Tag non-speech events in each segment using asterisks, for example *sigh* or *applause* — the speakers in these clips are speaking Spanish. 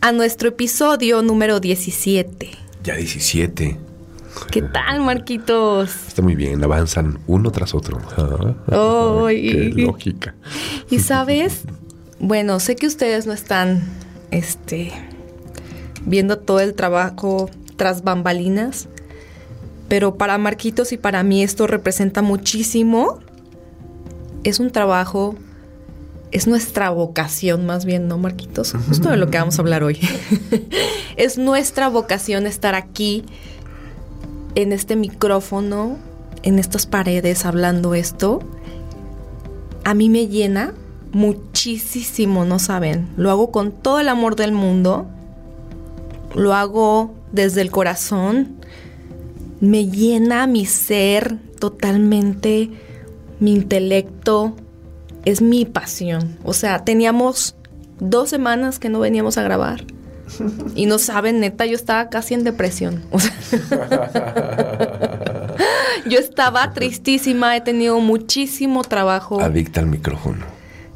a nuestro episodio número 17. Ya 17. ¿Qué tal, Marquitos? Está muy bien, avanzan uno tras otro. *laughs* Ay. Qué lógica. Y sabes, bueno, sé que ustedes no están este viendo todo el trabajo tras bambalinas, pero para Marquitos y para mí esto representa muchísimo. Es un trabajo es nuestra vocación más bien, ¿no, Marquitos? Justo de lo que vamos a hablar hoy. *laughs* es nuestra vocación estar aquí, en este micrófono, en estas paredes, hablando esto. A mí me llena muchísimo, no saben. Lo hago con todo el amor del mundo. Lo hago desde el corazón. Me llena mi ser totalmente, mi intelecto, es mi pasión. O sea, teníamos dos semanas que no veníamos a grabar. Y no saben, neta, yo estaba casi en depresión. *laughs* yo estaba tristísima, he tenido muchísimo trabajo. Adicta al micrófono.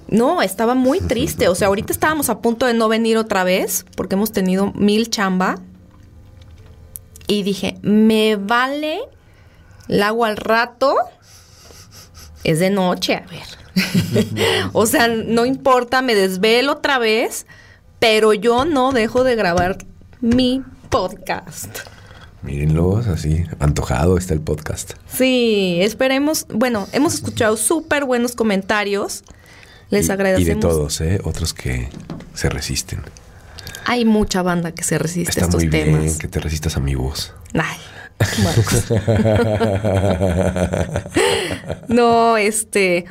No, estaba muy triste. O sea, ahorita estábamos a punto de no venir otra vez porque hemos tenido mil chamba. Y dije, me vale el agua al rato. Es de noche, a ver. *laughs* o sea, no importa, me desvelo otra vez, pero yo no dejo de grabar mi podcast. Mírenlo, así, antojado está el podcast. Sí, esperemos. Bueno, hemos escuchado súper buenos comentarios. Les agradecemos. Y de todos, ¿eh? Otros que se resisten. Hay mucha banda que se resiste a estos muy temas. Bien que te resistas a mi voz. Ay. *laughs* *laughs* no, este,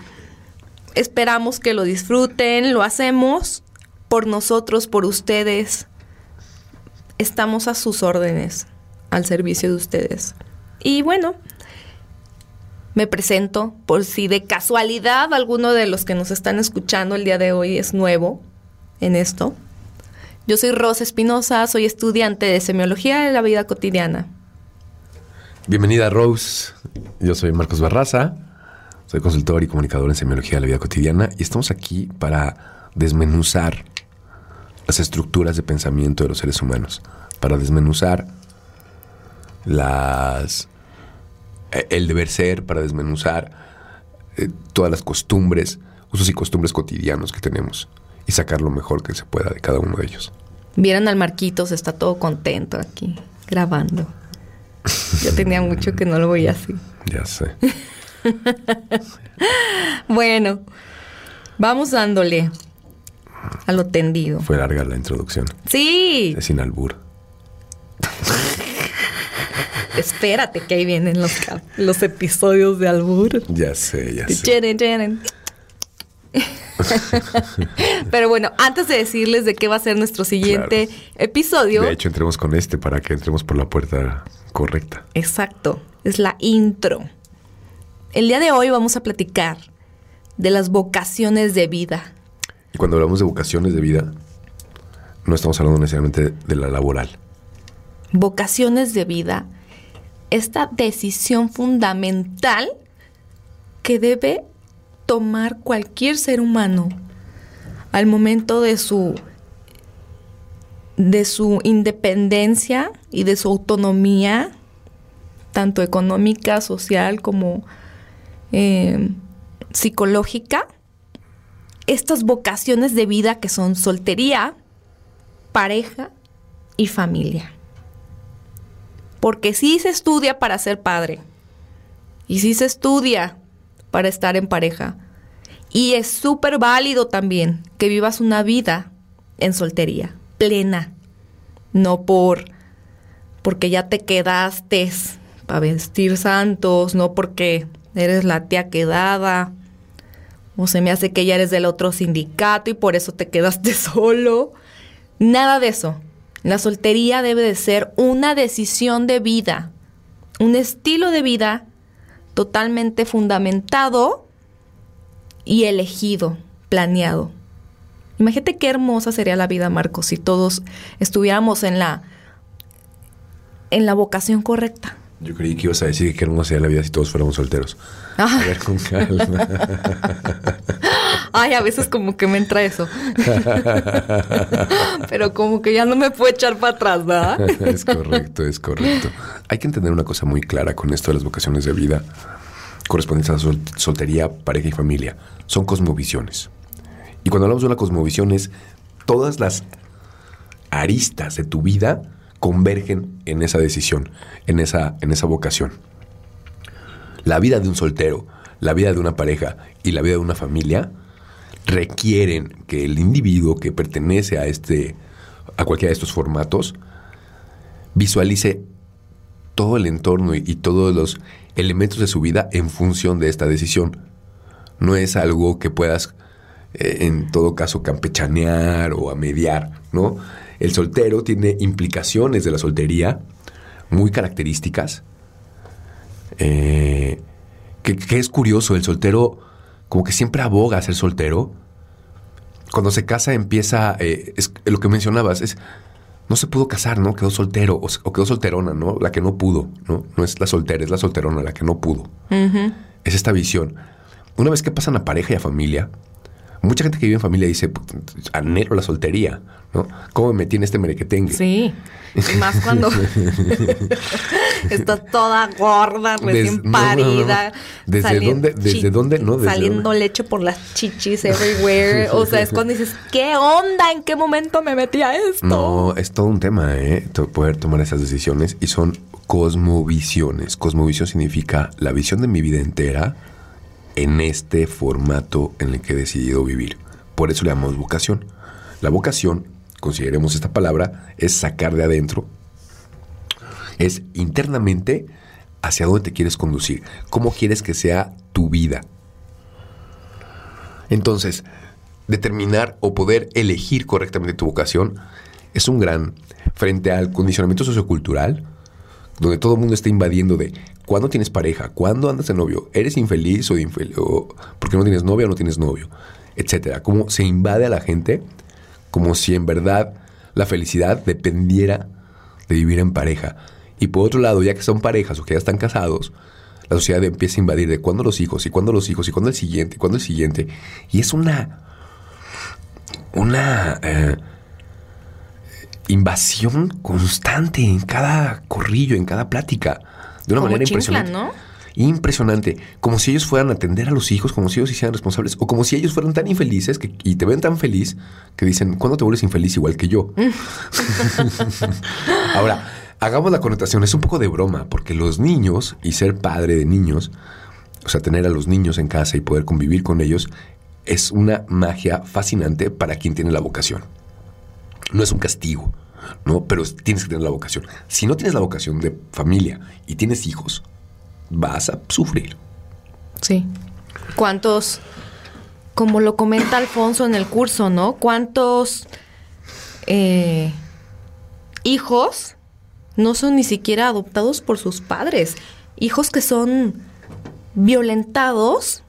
Esperamos que lo disfruten, lo hacemos por nosotros, por ustedes. Estamos a sus órdenes, al servicio de ustedes. Y bueno, me presento por si de casualidad alguno de los que nos están escuchando el día de hoy es nuevo en esto. Yo soy Rosa Espinosa, soy estudiante de semiología de la vida cotidiana. Bienvenida Rose, yo soy Marcos Barraza, soy consultor y comunicador en semiología de la vida cotidiana y estamos aquí para desmenuzar las estructuras de pensamiento de los seres humanos, para desmenuzar las eh, el deber ser, para desmenuzar eh, todas las costumbres, usos y costumbres cotidianos que tenemos y sacar lo mejor que se pueda de cada uno de ellos. Vieran al Marquitos, está todo contento aquí, grabando. Yo tenía mucho que no lo veía así. *laughs* Ya sé. *laughs* bueno, vamos dándole a lo tendido. Fue larga la introducción. Sí. Es sin albur. *laughs* Espérate que ahí vienen los, los episodios de albur. Ya sé, ya sé. *laughs* Pero bueno, antes de decirles de qué va a ser nuestro siguiente episodio. De hecho, entremos con este para que entremos por la puerta correcta. Exacto. Es la intro. El día de hoy vamos a platicar de las vocaciones de vida. Y cuando hablamos de vocaciones de vida, no estamos hablando necesariamente de la laboral. Vocaciones de vida, esta decisión fundamental que debe tomar cualquier ser humano al momento de su de su independencia y de su autonomía, tanto económica, social como eh, psicológica, estas vocaciones de vida que son soltería, pareja y familia. Porque sí se estudia para ser padre y sí se estudia para estar en pareja. Y es súper válido también que vivas una vida en soltería, plena, no por porque ya te quedaste para vestir santos, no porque eres la tía quedada, o se me hace que ya eres del otro sindicato y por eso te quedaste *laughs* solo. Nada de eso. La soltería debe de ser una decisión de vida, un estilo de vida totalmente fundamentado y elegido, planeado. Imagínate qué hermosa sería la vida, Marcos, si todos estuviéramos en la en la vocación correcta. Yo creí que ibas a decir que qué hermosa sería la vida si todos fuéramos solteros. A ver, con calma. *laughs* Ay, a veces como que me entra eso. *laughs* Pero como que ya no me puedo echar para atrás, ¿verdad? *laughs* es correcto, es correcto. Hay que entender una cosa muy clara con esto de las vocaciones de vida correspondientes a la soltería, pareja y familia. Son cosmovisiones. Y cuando hablamos de una cosmovisión es todas las aristas de tu vida convergen en esa decisión, en esa, en esa vocación. La vida de un soltero, la vida de una pareja y la vida de una familia requieren que el individuo que pertenece a este a cualquiera de estos formatos visualice todo el entorno y, todos los elementos de su vida en función de esta decisión. No es algo que puedas eh, en todo caso campechanear o a mediar, ¿no? El soltero tiene implicaciones de la soltería muy características. Eh, que, es curioso, el soltero como que siempre aboga a ser soltero. Cuando se casa empieza, eh, es, lo que mencionabas, es, no se pudo casar, ¿no? Quedó soltero o, quedó solterona, ¿no? La que no pudo, ¿no? No es la soltera, es la solterona la que no pudo. Es esta visión. Una vez que pasan a pareja y a familia, mucha gente que vive en familia dice, anhelo la soltería, ¿no? ¿Cómo me metí en este merequetengue? Sí, y más cuando *laughs* está toda gorda, recién parida. ¿Desde dónde? ¿Desde dónde? No, saliendo leche por las chichis *laughs* everywhere. o sea, es cuando dices, ¿qué onda? ¿En qué momento me metí a esto? No, es todo un tema, ¿eh? Poder tomar esas decisiones y son cosmovisiones. Cosmovisión significa la visión de mi vida entera en este formato en el que he decidido vivir. Por eso le llamamos vocación. La vocación, consideremos esta palabra, es sacar de adentro, es internamente hacia dónde te quieres conducir, cómo quieres que sea tu vida. Entonces, determinar o poder elegir correctamente tu vocación es un gran, frente al condicionamiento sociocultural, donde todo el mundo está invadiendo de cuándo tienes pareja, cuándo andas de novio, eres infeliz o, infeliz, o porque no tienes novia o no tienes novio, etcétera. Cómo se invade a la gente como si en verdad la felicidad dependiera de vivir en pareja. Y por otro lado, ya que son parejas o que ya están casados, la sociedad empieza a invadir de cuándo los hijos, y cuándo los hijos, y cuándo el siguiente, y cuándo el siguiente. Y es una. una. Eh, invasión constante en cada corrillo, en cada plática, de una manera impresionante. ¿no? Impresionante, como si ellos fueran a atender a los hijos, como si ellos hicieran responsables, o como si ellos fueran tan infelices que, y te ven tan feliz que dicen, ¿cuándo te vuelves infeliz igual que yo? *laughs* Ahora, hagamos la connotación, es un poco de broma, porque los niños y ser padre de niños, o sea, tener a los niños en casa y poder convivir con ellos, es una magia fascinante para quien tiene la vocación no es un castigo, ¿no? Pero tienes que tener la vocación. Si no tienes la vocación de familia y tienes hijos, vas a sufrir. Sí. ¿Cuántos, como lo comenta Alfonso en el curso, ¿no? ¿Cuántos eh, hijos no son ni siquiera adoptados por sus padres? Hijos que son violentados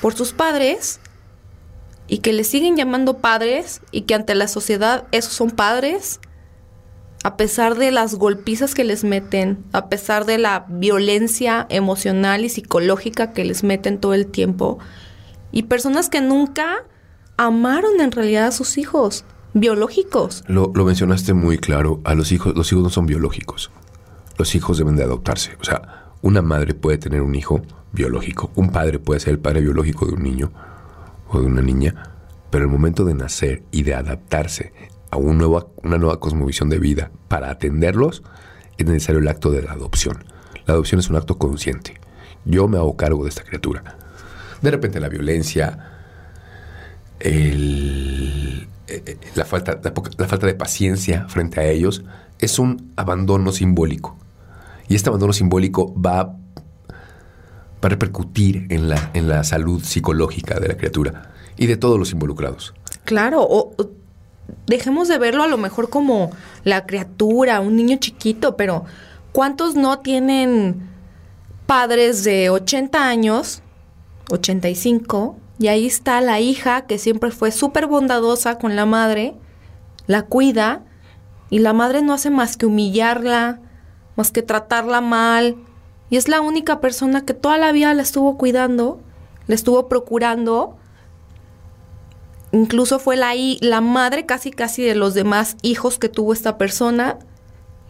por sus padres y que le siguen llamando padres y que ante la sociedad esos son padres, a pesar de las golpizas que les meten, a pesar de la violencia emocional y psicológica que les meten todo el tiempo, y personas que nunca amaron en realidad a sus hijos biológicos. Lo, lo mencionaste muy claro, a los hijos, los hijos no son biológicos, los hijos deben de adoptarse, o sea, una madre puede tener un hijo biológico, un padre puede ser el padre biológico de un niño, o de una niña, pero el momento de nacer y de adaptarse a una nueva cosmovisión de vida para atenderlos, es necesario el acto de la adopción. La adopción es un acto consciente. Yo me hago cargo de esta criatura. De repente la violencia, eh, la, falta, la falta de paciencia frente a ellos es un abandono simbólico. Y este abandono simbólico va para repercutir en la, en la salud psicológica de la criatura y de todos los involucrados. Claro, o, dejemos de verlo a lo mejor como la criatura, un niño chiquito, pero ¿cuántos no tienen padres de 80 años, 85, y ahí está la hija que siempre fue súper bondadosa con la madre, la cuida, y la madre no hace más que humillarla, más que tratarla mal, y es la única persona que toda la vida la estuvo cuidando, la estuvo procurando. Incluso fue la, la madre casi casi de los demás hijos que tuvo esta persona.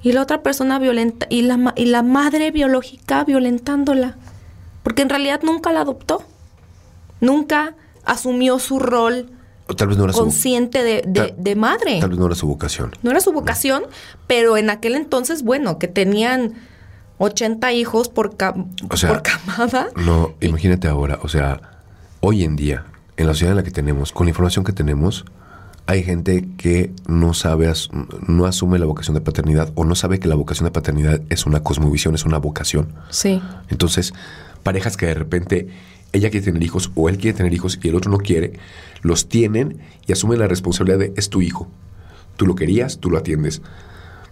Y la otra persona violenta, y la, y la madre biológica violentándola. Porque en realidad nunca la adoptó. Nunca asumió su rol tal vez no era consciente de, de, madre. Tal vez no era su vocación. No era su vocación, pero en aquel entonces, bueno, que tenían 80 hijos por, por camada. No, imagínate ahora, o sea, hoy en día, en la sociedad en la que tenemos, con la información que tenemos, hay gente que no sabe, no asume la vocación de paternidad o no sabe que la vocación de paternidad es una cosmovisión, es una vocación. Sí. Entonces, parejas que de repente ella quiere tener hijos o él quiere tener hijos y el otro no quiere, los tienen y asumen la responsabilidad de es tu hijo. Tú lo querías, tú lo atiendes,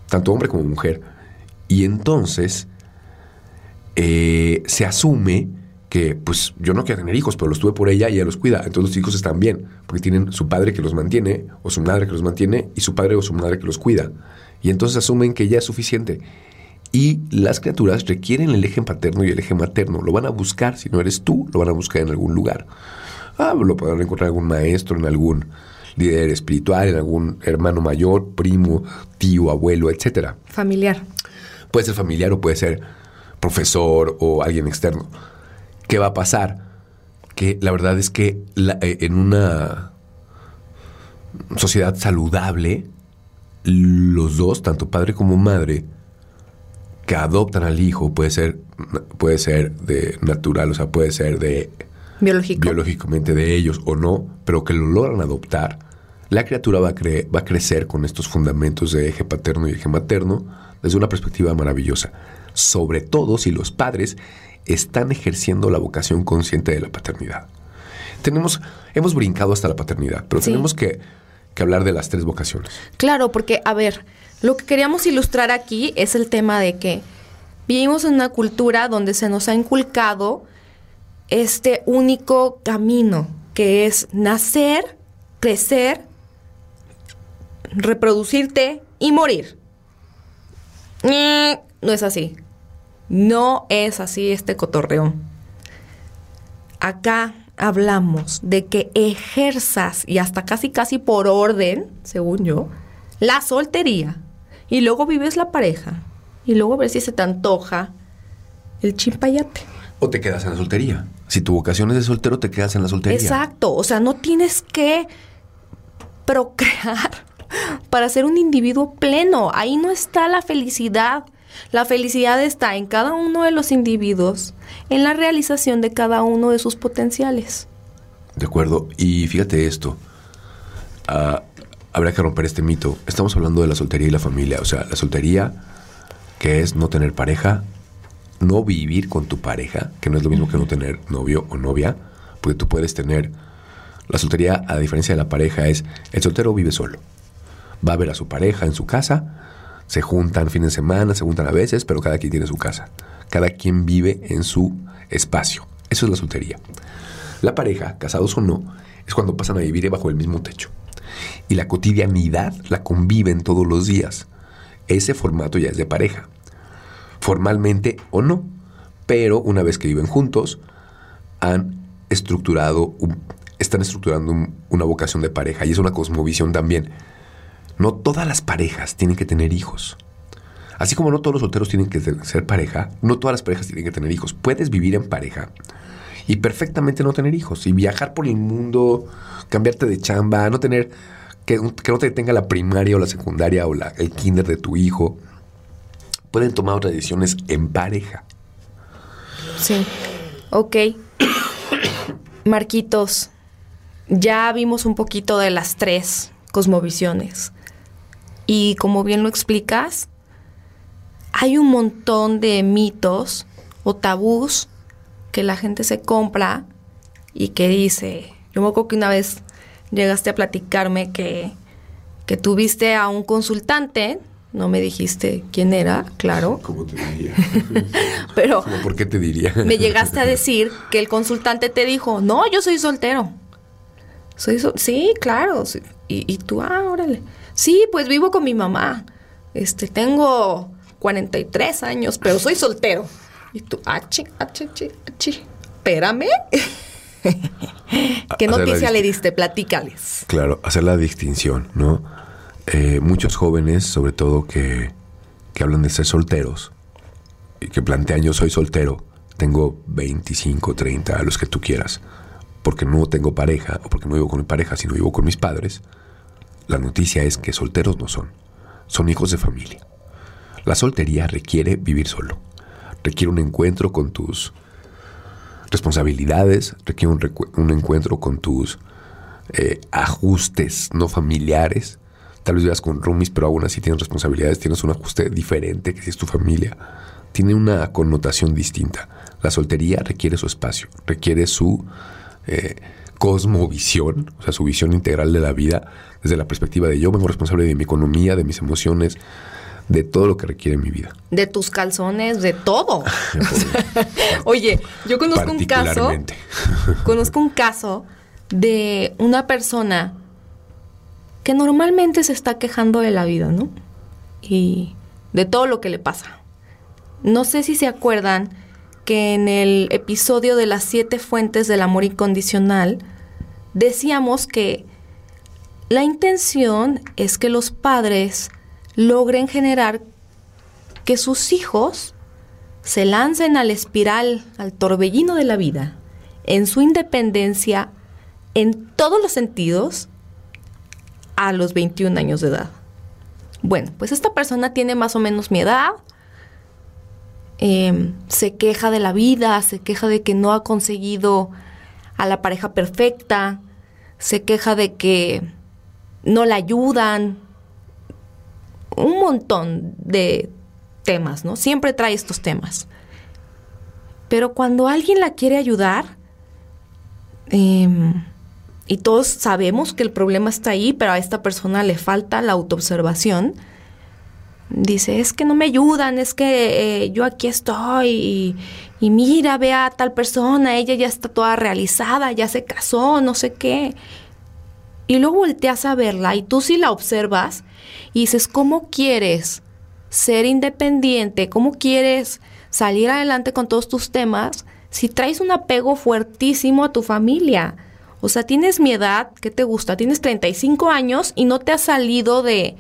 tanto hombre como mujer. Y entonces eh, se asume que pues yo no quiero tener hijos, pero los tuve por ella y ella los cuida. Entonces los hijos están bien, porque tienen su padre que los mantiene, o su madre que los mantiene, y su padre o su madre que los cuida. Y entonces asumen que ya es suficiente. Y las criaturas requieren el eje paterno y el eje materno. Lo van a buscar, si no eres tú, lo van a buscar en algún lugar. Ah, lo podrán encontrar en algún maestro, en algún líder espiritual, en algún hermano mayor, primo, tío, abuelo, etcétera. Familiar. Puede ser familiar o puede ser profesor o alguien externo. ¿Qué va a pasar? Que la verdad es que eh, en una sociedad saludable, los dos, tanto padre como madre, que adoptan al hijo, puede ser, puede ser de natural, o sea, puede ser de biológicamente de ellos o no, pero que lo logran adoptar, la criatura va a, va a crecer con estos fundamentos de eje paterno y eje materno desde una perspectiva maravillosa sobre todo si los padres están ejerciendo la vocación consciente de la paternidad. Tenemos, hemos brincado hasta la paternidad, pero tenemos que, que hablar de las tres vocaciones. Claro, porque, a ver, lo que queríamos ilustrar aquí es el tema de que vivimos en una cultura donde se nos ha inculcado este único camino, que es nacer, crecer, reproducirte y morir. Mm, no es así. No es así este cotorreo. Acá hablamos de que ejerzas, y hasta casi casi por orden, según yo, la soltería. Y luego vives la pareja. Y luego ver si se te antoja el chimpayate. O te quedas en la soltería. Si tu vocación es de soltero, te quedas en la soltería. Exacto. O sea, no tienes que procrear *laughs* para ser un individuo pleno. Ahí no está la felicidad. La felicidad está en cada uno de los individuos, en la realización de cada uno de sus potenciales. De acuerdo. Y fíjate esto. Ah, habrá que romper este mito. Estamos hablando de la soltería y la familia. O sea, la soltería, que es no tener pareja, no vivir con tu pareja, que no es lo mismo que no tener novio o novia, porque tú puedes tener... La soltería, a diferencia de la pareja, es el soltero vive solo. Va a ver a su pareja en su casa, se juntan fines de semana, se juntan a veces, pero cada quien tiene su casa. Cada quien vive en su espacio. Eso es la soltería. La pareja, casados o no, es cuando pasan a vivir bajo el mismo techo. Y la cotidianidad la conviven todos los días. Ese formato ya es de pareja. Formalmente o no. Pero una vez que viven juntos, han estructurado, están estructurando una vocación de pareja. Y es una cosmovisión también. No todas las parejas tienen que tener hijos. Así como no todos los solteros tienen que ser pareja, no todas las parejas tienen que tener hijos. Puedes vivir en pareja y perfectamente no tener hijos y viajar por el mundo, cambiarte de chamba, no tener que, no te tenga la primaria o la secundaria o la, el kinder de tu hijo. Pueden tomar otras decisiones en pareja. Sí. Ok. Marquitos, ya vimos un poquito de las tres cosmovisiones. Y como bien lo explicas, hay un montón de mitos o tabús que la gente se compra y que dice, yo me acuerdo que una vez llegaste a platicarme que, que tuviste a un consultante, no me dijiste quién era, claro. *laughs* ¿Cómo te diría? *laughs* Pero ¿Cómo ¿Por qué te diría? me llegaste a decir que el consultante te dijo, no, yo soy soltero. Soy sol- sí, claro. sí. Y, y tú, ah, órale. Sí, pues vivo con mi mamá. Este, tengo 43 años, pero soy soltero. Y tú, achi, achi, achi, achi. Espérame. *laughs* ¿Qué noticia le diste? Platícales. Claro, hacer la distinción, ¿no? Eh, muchos jóvenes, sobre todo que, que hablan de ser solteros y que plantean yo soy soltero, tengo 25, 30, a los que tú quieras, porque no tengo pareja o porque no vivo con mi pareja, sino vivo con mis padres, la noticia es que solteros no son, son hijos de familia. La soltería requiere vivir solo, requiere un encuentro con tus responsabilidades, requiere un, encuentro con tus eh, ajustes no familiares. Tal vez vivas con roomies, pero aún así tienes responsabilidades, tienes un ajuste diferente que si es tu familia. Tiene una connotación distinta. La soltería requiere su espacio, requiere su eh, cosmovisión, o sea, su visión integral de la vida desde la perspectiva de yo vengo responsable de mi economía, de mis emociones, de todo lo que requiere mi vida. De tus calzones, de todo. *laughs* *laughs* Oye, yo conozco un caso. *laughs* Conozco un caso de una persona que normalmente se está quejando de la vida, ¿no? Y de todo lo que le pasa. No sé si se acuerdan que en el episodio de las siete fuentes del amor incondicional decíamos que la intención es que los padres logren generar que sus hijos se lancen al espiral, al torbellino de la vida, en su independencia, en todos los sentidos, a los 21 años de edad. Bueno, pues esta persona tiene más o menos mi edad, eh, se queja de la vida, se queja de que no ha conseguido a la pareja perfecta, se queja de que no la ayudan, un montón de temas, ¿no? Siempre trae estos temas. Pero cuando alguien la quiere ayudar, em, y todos sabemos que el problema está ahí, pero a esta persona le falta la autoobservación, dice, es que no me ayudan, es que eh, yo aquí estoy y, y mira, ve a tal persona, ella ya está toda realizada, ya se casó, no sé qué. Y luego volteas a verla y tú sí la observas y dices, ¿cómo quieres ser independiente? ¿Cómo quieres salir adelante con todos tus temas si traes un apego fuertísimo a tu familia? O sea, tienes mi edad, ¿qué te gusta? Tienes 35 años y no te has salido de,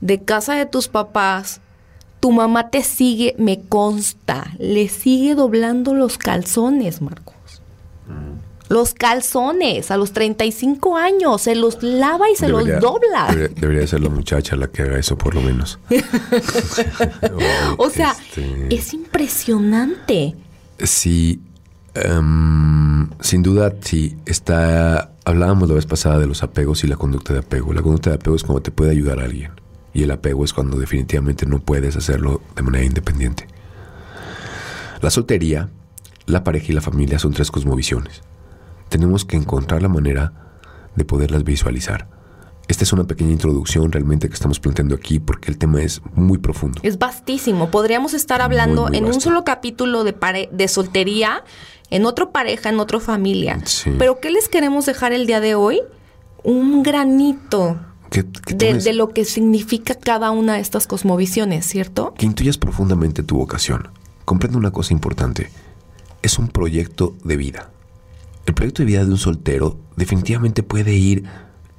de casa de tus papás. Tu mamá te sigue, me consta, le sigue doblando los calzones, Marcos. Los calzones a los 35 años, se los lava y se Debería- los dobla. Debería, debería ser la muchacha la que haga eso, por lo menos. *laughs* O sea, Este, es impresionante. Sí, em, sin duda, sí. Está. Hablábamos la vez pasada de los apegos y la conducta de apego. La conducta de apego es cuando te puede ayudar a alguien. Y el apego es cuando definitivamente no puedes hacerlo de manera independiente. La soltería, la pareja y la familia son tres cosmovisiones. Tenemos que encontrar la manera de poderlas visualizar. Esta es una pequeña introducción realmente que estamos planteando aquí porque el tema es muy profundo. Es vastísimo. Podríamos estar hablando Muy, muy en un solo capítulo de, pare- de soltería, en otro pareja, en otra familia. Sí. Pero ¿qué les queremos dejar el día de hoy? Un granito de, de lo que significa cada una de estas cosmovisiones, ¿cierto? que intuyas profundamente tu vocación. Comprende una cosa importante. Es un proyecto de vida. El proyecto de vida de un soltero definitivamente puede ir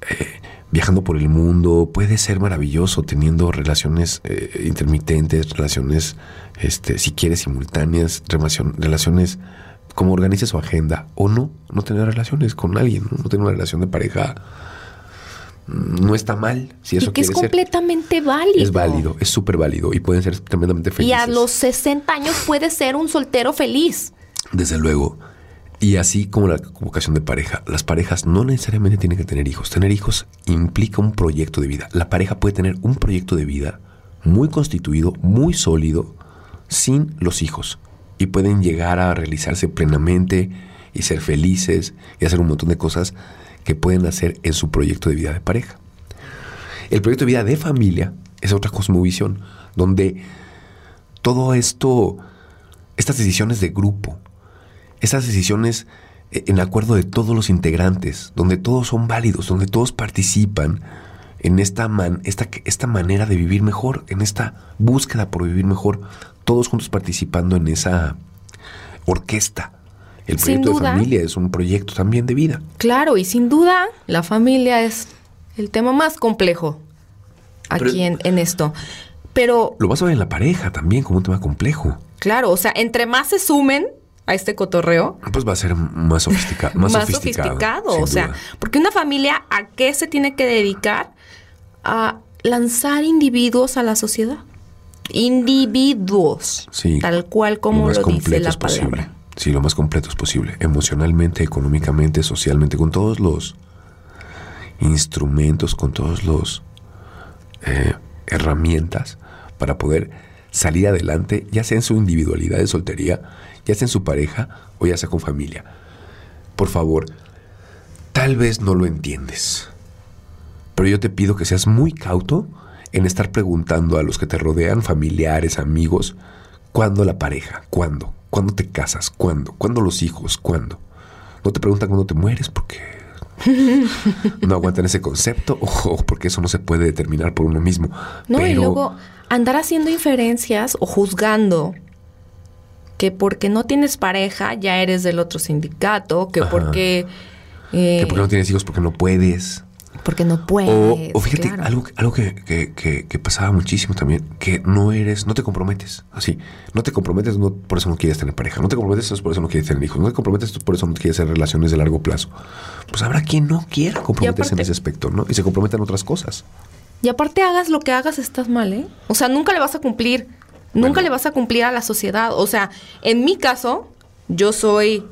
eh, viajando por el mundo, puede ser maravilloso teniendo relaciones eh, intermitentes, relaciones, este, si quieres, simultáneas, relacion- relaciones como organice su agenda o no, no tener relaciones con alguien, no, No tener una relación de pareja mm, no está mal, si eso y que es ser. completamente válido. Es válido, es súper válido y pueden ser tremendamente Y felices. a los 60 años puedes ser un soltero feliz. Desde luego. Y así como la vocación de pareja, las parejas no necesariamente tienen que tener hijos. Tener hijos implica un proyecto de vida. La pareja puede tener un proyecto de vida muy constituido, muy sólido, sin los hijos. Y pueden llegar a realizarse plenamente y ser felices y hacer un montón de cosas que pueden hacer en su proyecto de vida de pareja. El proyecto de vida de familia es otra cosmovisión, donde todo esto, estas decisiones de grupo, estas decisiones eh, en acuerdo de todos los integrantes, donde todos son válidos, donde todos participan en esta, man, esta, esta manera de vivir mejor, en esta búsqueda por vivir mejor, todos juntos participando en esa orquesta. El proyecto de familia es un proyecto también de vida. Claro, y sin duda la familia es el tema más complejo aquí en, en, esto. Pero... Lo vas a ver en la pareja también como un tema complejo. Claro, o sea, entre más se sumen, a este cotorreo. Pues va a ser más, sofisticado. *laughs* Más, sofisticado. o sea, porque una familia, ¿a qué se tiene que dedicar? A lanzar individuos a la sociedad. Individuos. Sí. Tal cual como lo, dice la palabra. Sí, lo más completo es posible. Emocionalmente, económicamente, socialmente, con todos los instrumentos, con todos los eh, herramientas para poder salir adelante, ya sea en su individualidad de soltería, ya sea en su pareja o ya sea con familia. Por favor, tal vez no lo entiendes, pero yo te pido que seas muy cauto en estar preguntando a los que te rodean, familiares, amigos, ¿cuándo la pareja? ¿Cuándo? ¿Cuándo te casas? ¿Cuándo? ¿Cuándo los hijos? ¿Cuándo? No te preguntan cuándo te mueres porque *laughs* no aguantan ese concepto o porque eso no se puede determinar por uno mismo. No, y luego andar haciendo inferencias o juzgando que porque no tienes pareja ya eres del otro sindicato, que porque... que porque no tienes hijos porque no puedes. Porque no puedes. O, fíjate, algo, algo que, que, pasaba muchísimo también, que no eres, no te comprometes, así. No te comprometes, no, por eso no quieres tener pareja. No te comprometes, por eso no quieres tener hijos. No te comprometes, por eso no quieres hacer relaciones de largo plazo. Pues habrá quien no quiera comprometerse en ese aspecto, ¿no? Y se comprometen otras cosas. Y aparte hagas lo que hagas, estás mal, ¿eh? O sea, nunca le vas a cumplir Nunca le vas a cumplir a la sociedad. O sea, en mi caso, yo soy.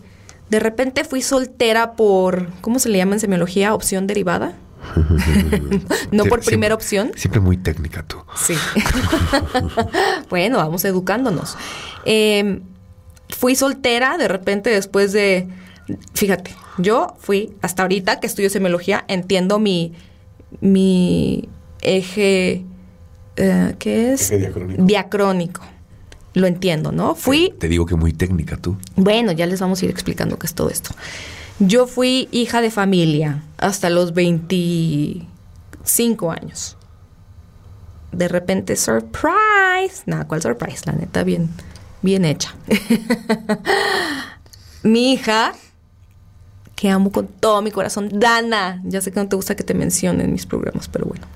De repente fui soltera por. ¿Cómo se le llama en semiología? Opción derivada. *laughs* no por primera opción. Siempre muy técnica tú. Sí. *laughs* bueno, vamos educándonos. Em, fui soltera de repente después de. Fíjate, yo fui hasta ahorita que estudio semiología, entiendo mi, mi eje eh, ¿qué es? Diacrónico. Lo entiendo, ¿no? Fui... Te, digo que muy técnica tú. Bueno, ya les vamos a ir explicando qué es todo esto. Yo fui hija de familia hasta los 25 años. De repente, surprise. Nada, ¿cuál surprise? La neta, bien, bien hecha. *laughs* Mi hija, que amo con todo mi corazón, Dana. Ya sé que no te gusta que te mencionen en mis programas, pero bueno.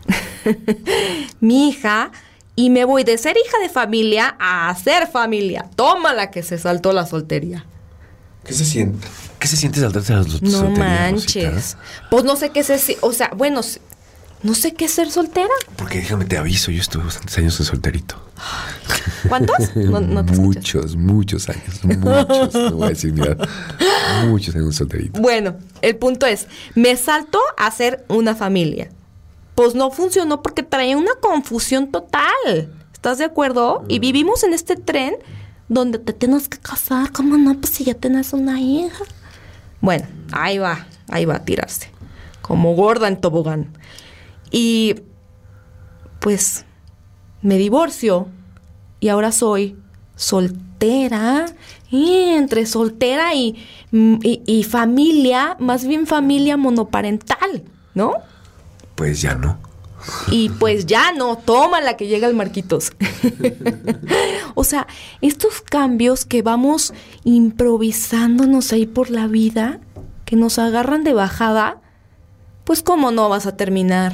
*laughs* mi hija y me voy de ser hija de familia a ser familia. Tómala que se saltó la soltería. ¿Qué se siente? ¿Qué se siente saltarse la soltería? No manches. Pues no sé qué es, o sea, bueno, no sé qué es ser soltera. Porque déjame te aviso, yo estuve bastantes años de solterito. ¿Cuántos? *laughs* muchos, muchos años. Muchos. no voy a decir mira, Muchos años solterito. Bueno, el punto es, me salto a ser una familia pues no funcionó porque traía una confusión total. ¿Estás de acuerdo? Y vivimos en este tren donde te tienes que casar. ¿Cómo no? Pues si ya tienes una hija. Bueno, ahí va, ahí va a tirarse. Como gorda en tobogán. Y pues me divorcio y ahora soy soltera. Y entre soltera y, y familia, más bien familia monoparental, ¿no? pues ya no. Y pues ya no, toma la que llega el Marquitos. *laughs* o sea, estos cambios que vamos improvisándonos ahí por la vida, que nos agarran de bajada, pues cómo no vas a terminar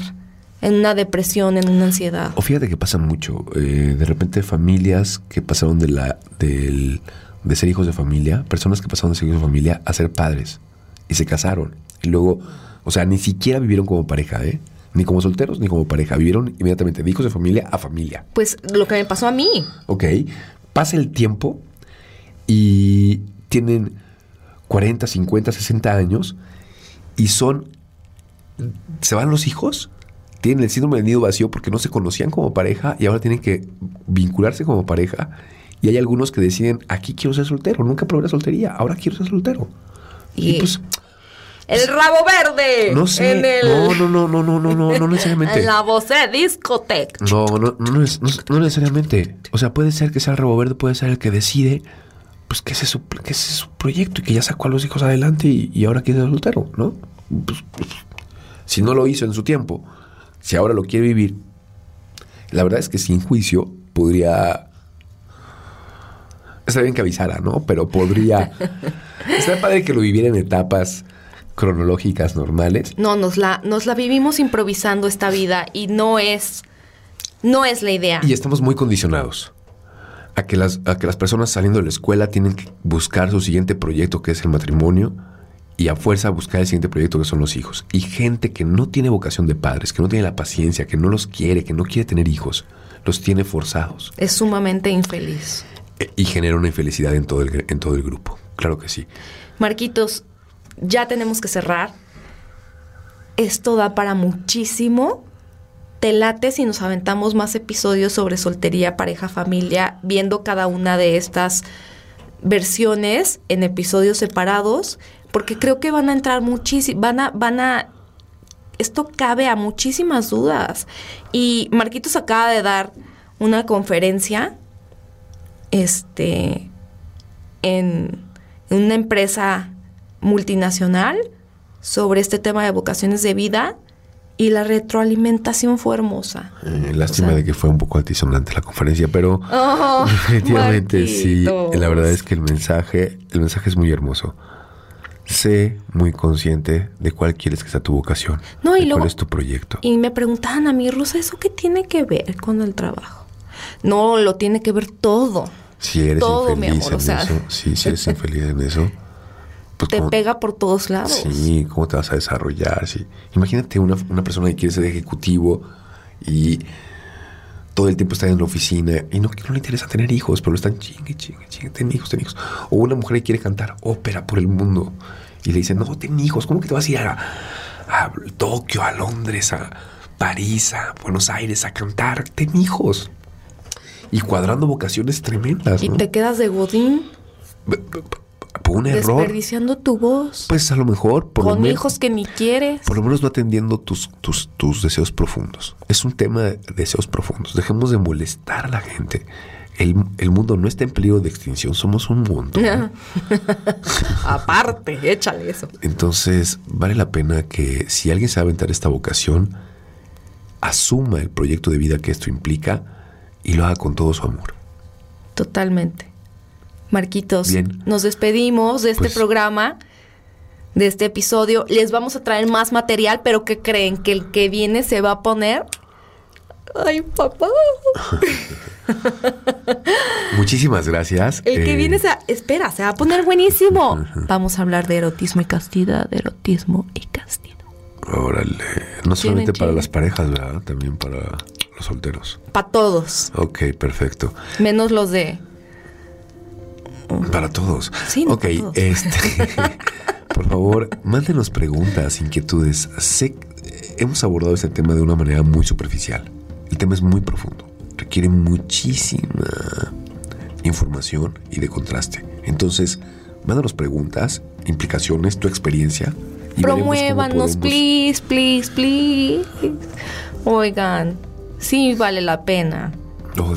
en una depresión, en una ansiedad. O fíjate que pasa mucho. Eh, de repente familias que pasaron de la del, de ser hijos de familia, personas que pasaron de ser hijos de familia a ser padres y se casaron. Y luego, o sea, ni siquiera vivieron como pareja, ¿eh? Ni como solteros ni como pareja. Vivieron inmediatamente de hijos de familia a familia. Pues lo que me pasó a mí. Ok. Pasa el tiempo y tienen 40, 50, 60 años y son. Se van los hijos, tienen el síndrome del nido vacío porque no se conocían como pareja y ahora tienen que vincularse como pareja. Y hay algunos que deciden, aquí quiero ser soltero, nunca probé la soltería, ahora quiero ser soltero. Y, pues El rabo verde. No sé. En el- No, no, no, no, no, no, no, no necesariamente. En *laughs* la voz de discotec. No, no, no, no, no- no necesariamente. O sea, puede ser que sea el rabo verde, puede ser el que decide, pues que ese es su, que ese es su proyecto y que ya sacó a los hijos adelante y, y ahora quiere ser soltero, ¿no? Pues, pues, si no lo hizo en su tiempo, si ahora lo quiere vivir, la verdad es que sin juicio podría. Está bien que avisara, ¿no? Pero podría. *laughs* Está padre que lo viviera en etapas cronológicas normales. No, nos la, nos la vivimos improvisando esta vida y no es, no es la idea. Y estamos muy condicionados a que, las, a que las personas saliendo de la escuela tienen que buscar su siguiente proyecto, que es el matrimonio, y a fuerza buscar el siguiente proyecto, que son los hijos. Y gente que no tiene vocación de padres, que no tiene la paciencia, que no los quiere, que no quiere tener hijos, los tiene forzados. Es sumamente infeliz. E- Y genera una infelicidad en todo, el, en todo el grupo. Claro que sí. Marquitos, ya tenemos que cerrar. Esto da para muchísimo. Te late si nos aventamos más episodios sobre soltería, pareja, familia, viendo cada una de estas versiones en episodios separados, porque creo que van a entrar muchísimo, van a, van a, esto cabe a muchísimas dudas. Y Marquitos acaba de dar una conferencia, este, en una empresa multinacional sobre este tema de vocaciones de vida y la retroalimentación fue hermosa. Eh, lástima O sea- de que fue un poco altisonante la conferencia, pero Oh, *laughs* definitivamente sí. La verdad es que el mensaje, el mensaje es muy hermoso. Sé muy consciente de cuál quieres que sea tu vocación. No, y de luego- cuál es tu proyecto. Y me preguntaban a mí, Rosa, ¿eso qué tiene que ver con el trabajo? No, lo tiene que ver todo. Si eres todo, mi infeliz amor, en o sea. eso, sí, si eres *laughs* infeliz en eso, pues Te cómo- pega por todos lados. Sí, ¿cómo te vas a desarrollar? Sí. Imagínate una, una persona que quiere ser ejecutivo y todo el tiempo está en la oficina y no, no le interesa tener hijos, pero lo están chingue, chingue, chingue, ten hijos, ten hijos. O una mujer que quiere cantar ópera por el mundo y le dicen, no, ten hijos, ¿cómo que te vas a ir a, a Tokio, a Londres, a París, a Buenos Aires a cantar? Ten hijos. Y cuadrando vocaciones tremendas, Y te quedas de godín Por un error. desperdiciando tu voz Pues a lo mejor, por con hijos que ni quieres. por lo menos no atendiendo tus, tus, tus deseos profundos. Es un tema de deseos profundos. Dejemos de molestar a la gente. El, el mundo no está en peligro de extinción, somos un mundo. *laughs* Aparte, échale eso. Entonces, vale la pena que si alguien sabe aventar esta vocación, asuma el proyecto de vida que esto implica y lo haga con todo su amor. Totalmente. Marquitos, Bien. nos despedimos de este Pues- programa, de este episodio. Les vamos a traer más material, pero ¿qué creen? Que el que viene se va a poner... Ay, papá. *laughs* Muchísimas gracias. El que Eh, viene se... Espera, se va a poner buenísimo. Vamos a hablar de erotismo y castidad, de erotismo y castidad. Órale. No solamente para las parejas, ¿verdad? También para los solteros. Para todos, Ok, perfecto. menos los de... Para todos. Sí, no, ok, para todos. este. *laughs* por favor, mándenos preguntas, inquietudes. Sé que hemos abordado este tema de una manera muy superficial. El tema es muy profundo. Requiere muchísima información y de contraste. Entonces, mándanos preguntas, implicaciones, tu experiencia. y Promuévanos, please, please, please. Oigan, sí vale la pena.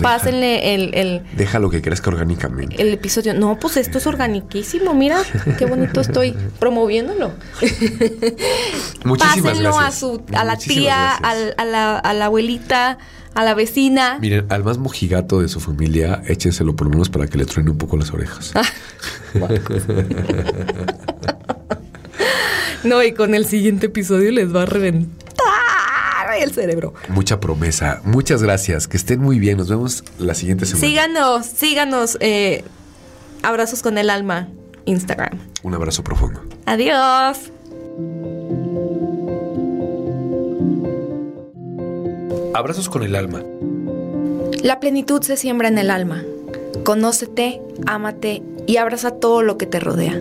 Pásenle el, el, Deja lo que crezca orgánicamente. el episodio. No, pues esto es organiquísimo. Mira, qué bonito estoy promoviéndolo. *laughs* Muchísimas Pásenlo a gracias. su, a la tía, al- a, la, a la abuelita, a la vecina. Miren, al más mojigato de su familia, échenselo por lo menos para que le truene un poco las orejas. *laughs* *laughs* No, y con el siguiente episodio les va a reventar el cerebro. Mucha promesa. Muchas gracias. Que estén muy bien. Nos vemos la siguiente semana. Síganos, síganos. eh, abrazos con el alma. Instagram. Un abrazo profundo. Adiós. Abrazos con el alma. La plenitud se siembra en el alma. Conócete, ámate y abraza todo lo que te rodea.